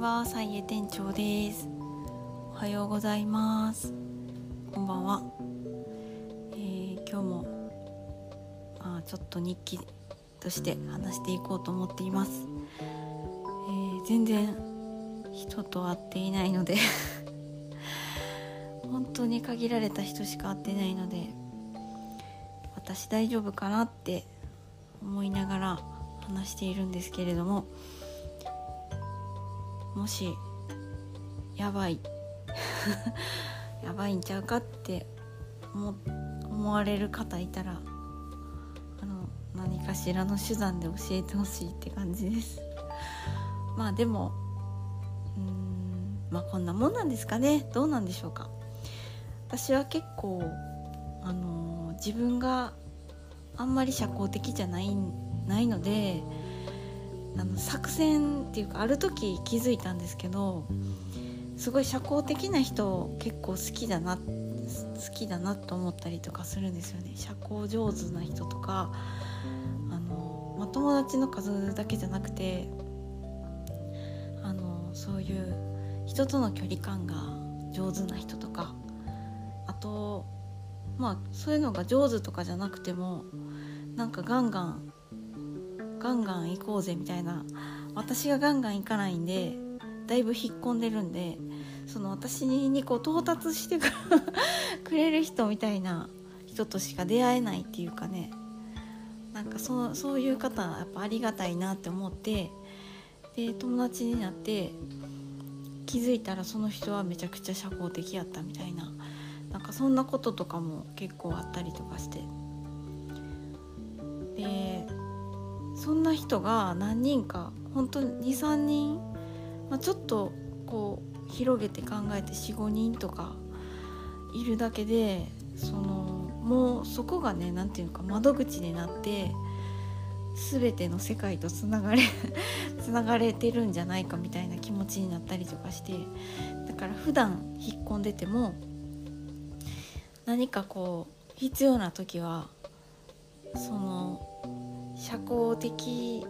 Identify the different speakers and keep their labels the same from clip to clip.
Speaker 1: は、サイエ店長です。おはようございます。こんばんは。えー今日も、まあ、ちょっと日記として話していこうと思っています。えー全然人と会っていないので 本当に限られた人しか会ってないので私大丈夫かなって思いながら話しているんですけれどももしやばい。やばいんちゃうかって思思われる方いたらあの何かしらの手段で教えてほしいって感じです。まあでもうーんまあこんなもんなんですかね。どうなんでしょうか。私は結構あの自分があんまり社交的じゃないないのであの作戦っていうかある時気づいたんですけどすごい社交的な人結構好きだな好きだなと思ったりとかするんですよね。社交上手な人とかあの、まあ、友達の数だけじゃなくてあのそういう人との距離感が上手な人とかあとまあそういうのが上手とかじゃなくてもなんかガンガンガンガン行こうぜみたいな。私がガンガン行かないんでだいぶ引っ込んでるんでその私にこう到達してくれる人みたいな人としか出会えないっていうかね。なんかそうそういう方やっぱありがたいなって思ってで友達になって気づいたらその人はめちゃくちゃ社交的やったみたいな。なんかそんなこととかも結構あったりとかして。でそんな人が何人か本当に23人、まあ、ちょっとこう広げて考えて45人とかいるだけでそのもうそこがね何て言うか窓口になって全ての世界とつながれ つながれてるんじゃないかみたいな気持ちになったりとかしてだから普段引っ込んでても何かこう必要な時はその社交的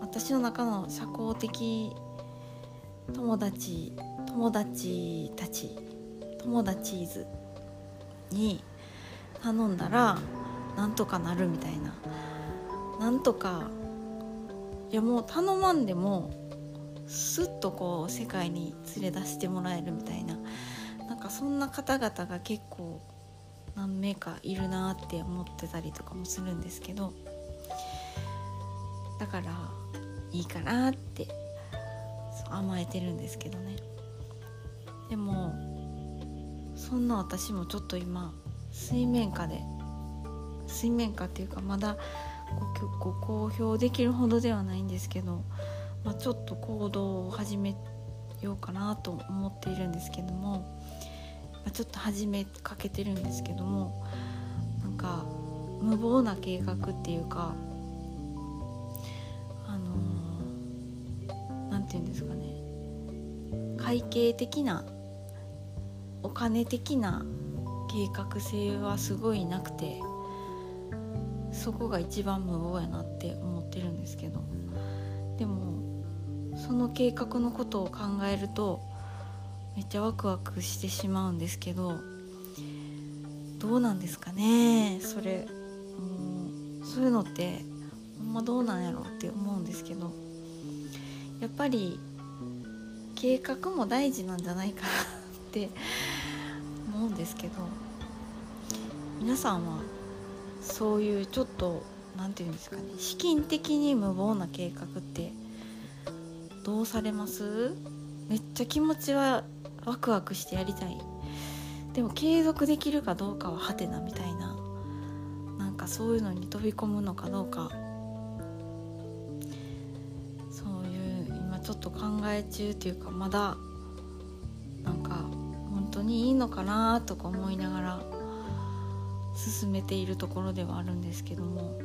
Speaker 1: 私の中の社交的友達友達たち友達図に頼んだらなんとかなるみたいななんとかいやもう頼まんでもスッとこう世界に連れ出してもらえるみたいな。なんかそんな方々が結構何名かいるなって思ってたりとかもするんですけど。だからいいかなって甘えてるんですけどね。でもそんな私もちょっと今水面下で水面下っていうかまだごご公表できるほどではないんですけど、まあ、ちょっと行動を始めようかなと思っているんですけども、まあ、ちょっと始めかけてるんですけどもなんか無謀な計画っていうかて言うんですかね。会計的なお金的な計画性はすごいなくてそこが一番無謀やなって思ってるんですけど。でもその計画のことを考えるとめっちゃワクワクしてしまうんですけどどうなんですかねそれ。うんそういうのってほんまどうなんやろうって思うんですけど。やっぱり計画も大事なんじゃないかなって思うんですけど皆さんはそういうちょっと何て言うんですかね資金的に無謀な計画ってどうされます？めっちゃ気持ちはワクワクしてやりたい。でも継続できるかどうかはハテナみたいななんかそういうのに飛び込むのかどうかちょっと考え中っていうかまだなんか本当にいいのかなとか思いながら進めているところではあるんですけども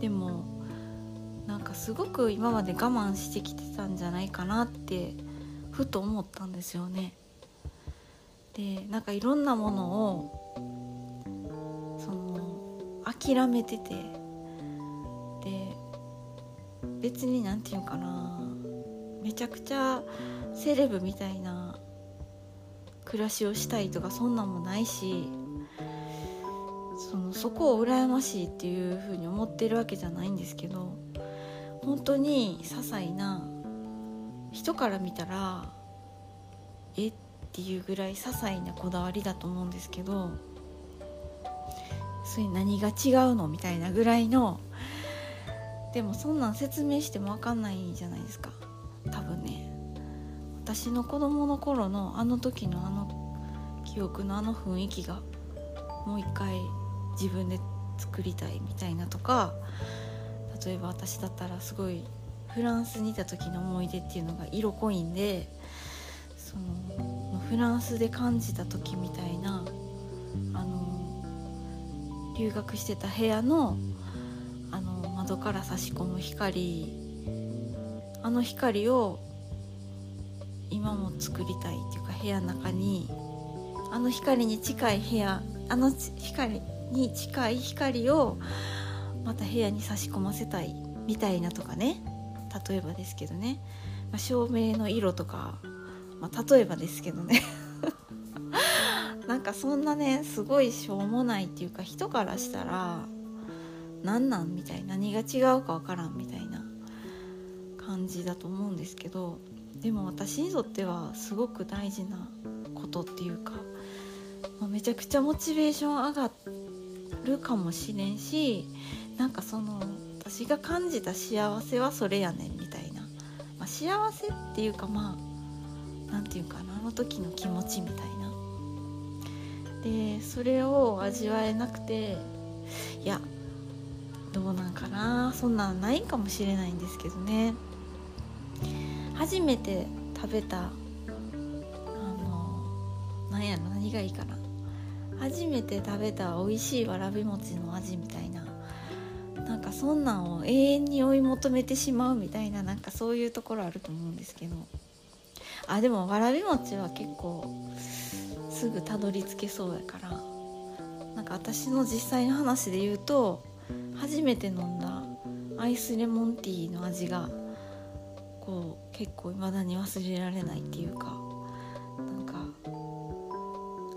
Speaker 1: でもなんかすごく今まで我慢してきてたんじゃないかなってふと思ったんですよね。でなんかいろんなものをその諦めてて別に何て言うかな。めちゃくちゃセレブみたいな暮らしをしたいとかそんなんもないしそのそこを羨ましいっていうふうに思ってるわけじゃないんですけど本当に些細な人から見たらえっていうぐらい些細なこだわりだと思うんですけどそれ何が違うのみたいなぐらいのでもそんなん説明しても分かんないじゃないですか。多分ね。私の子供の頃のあの時のあの記憶のあの雰囲気がもう一回自分で作りたいみたいなとか例えば私だったらすごいフランスにいた時の思い出っていうのが色濃いんでそのフランスで感じた時みたいなあの留学してた部屋のあの窓から差し込む光。あの光を今も作りたいっていうか部屋の中に。あの光に近い部屋あの光に近い光をまた部屋に差し込ませたいみたいなとかね。例えばですけどね、まあ、照明の色とか、まあ、例えばですけどね。なんかそんなねすごいしょうもないっていうか人からしたら何なんみたいな何が違うか分からんみたいな感じだと思うんですけどでも私にとってはすごく大事なことっていうか、まあ、めちゃくちゃモチベーション上がるかもしれんしなんかその私が感じた幸せはそれやねんみたいな、まあ、幸せっていうかまあ何て言うかなあの時の気持ちみたいな。でそれを味わえなくていやどうなんかな。そんなんないかもしれないんですけどね。初めて食べたあの何やろ何がいいかな。初めて食べた美味しいわらび餅の味みたいな。なんかそんなんを永遠に追い求めてしまうみたいななんかそういうところあると思うんですけど。あでもわらび餅は結構すぐたどり着けそうやから。なんか私の実際の話で言うと初めて飲んだアイスレモンティーの味がこう結構未だに忘れられないっていうかなんか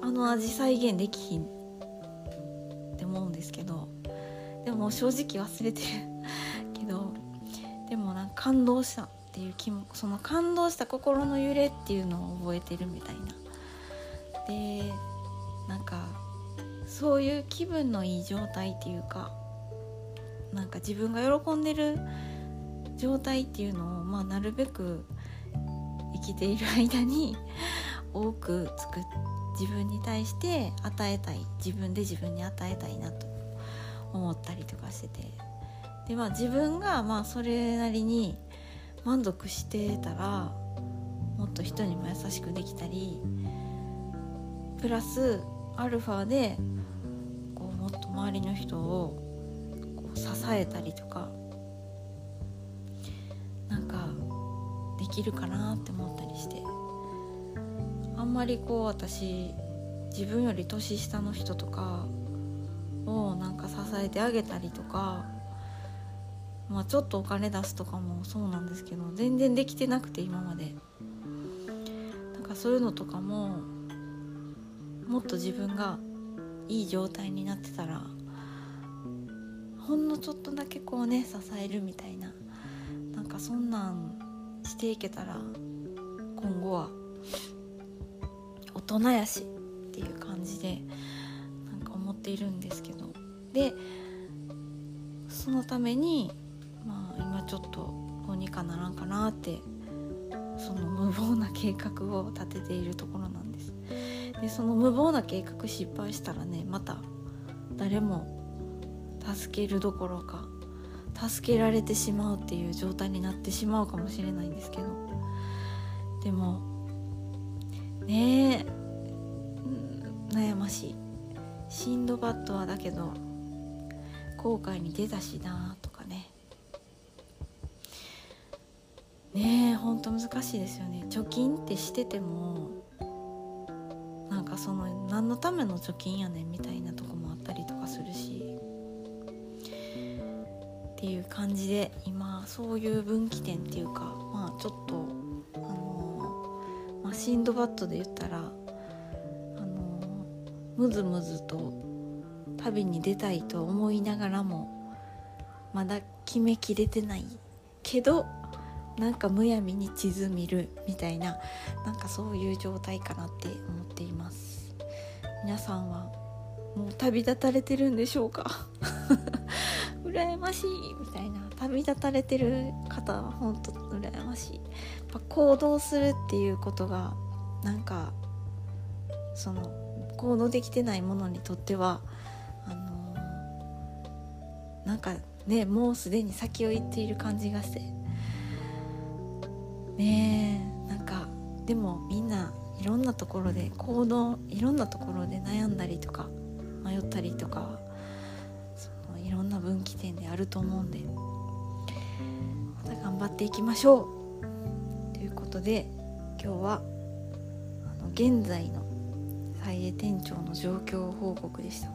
Speaker 1: あの味再現できひんって思うんですけどでも正直忘れてる けどでもなんか感動したっていう気もその感動した心の揺れっていうのを覚えてるみたいな。でなんかそういう気分のいい状態っていうかなんか自分が喜んでる状態っていうのを、まあ、なるべく生きている間に 多く作っ自分に対して与えたい自分で自分に与えたいなと思ったりとかしてて。でまあ自分がまあそれなりに満足してたらもっと人にも優しくできたりプラスアルファでこうもっと周りの人を支えたりとかなんかできるかなって思ったりして。あんまりこう私自分より年下の人とかをなんか支えてあげたりとかまあちょっとお金出すとかもそうなんですけど全然できてなくて今まで。なんかそういうのとかももっと自分がいい状態になってたらほんのちょっとだけこうね支えるみたいな。なんかそんなんしていけたら今後は大人やしっていう感じでなんか思っているんですけど。でそのためにまあ今ちょっとどうにかならんかなってその無謀な計画を立てているところなんです。でその無謀な計画失敗したらねまた誰も助けるどころか助けられてしまうっていう状態になってしまうかもしれないんですけど。でもねえ、悩ましい。シンドバッドはだけど後悔に出たしなとかね。ねえほんと難しいですよね。貯金ってしててもなんかその何のための貯金やねんみたいなとこもあったりとかするし。っていう感じで今そういう分岐点っていうかまあちょっとあのシンドバッドで言ったらあのムズムズと旅に出たいと思いながらもまだ決めきれてないけどなんかむやみに地図見るみたいななんかそういう状態かなって思っています。皆さんはもう旅立たれてるんでしょうか？羨ましいみたいな旅立たれてる方は本当羨ましい。やっぱ行動するっていうことがなんかその行動できてないものにとってはあのー、なんかねもうすでに先を行っている感じがして。ねえなんかでもみんないろんなところで行動いろんなところで悩んだりとか迷ったりとか分岐点であると思うんでまた頑張っていきましょう。ということで今日はあの現在の菜園店長の状況報告でした。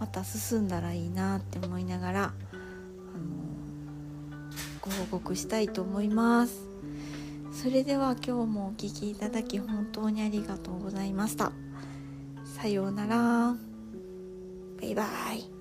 Speaker 1: また進んだらいいなって思いながら、あのご報告したいと思います。それでは今日もお聴きいただき本当にありがとうございました。さようなら。バイバイ。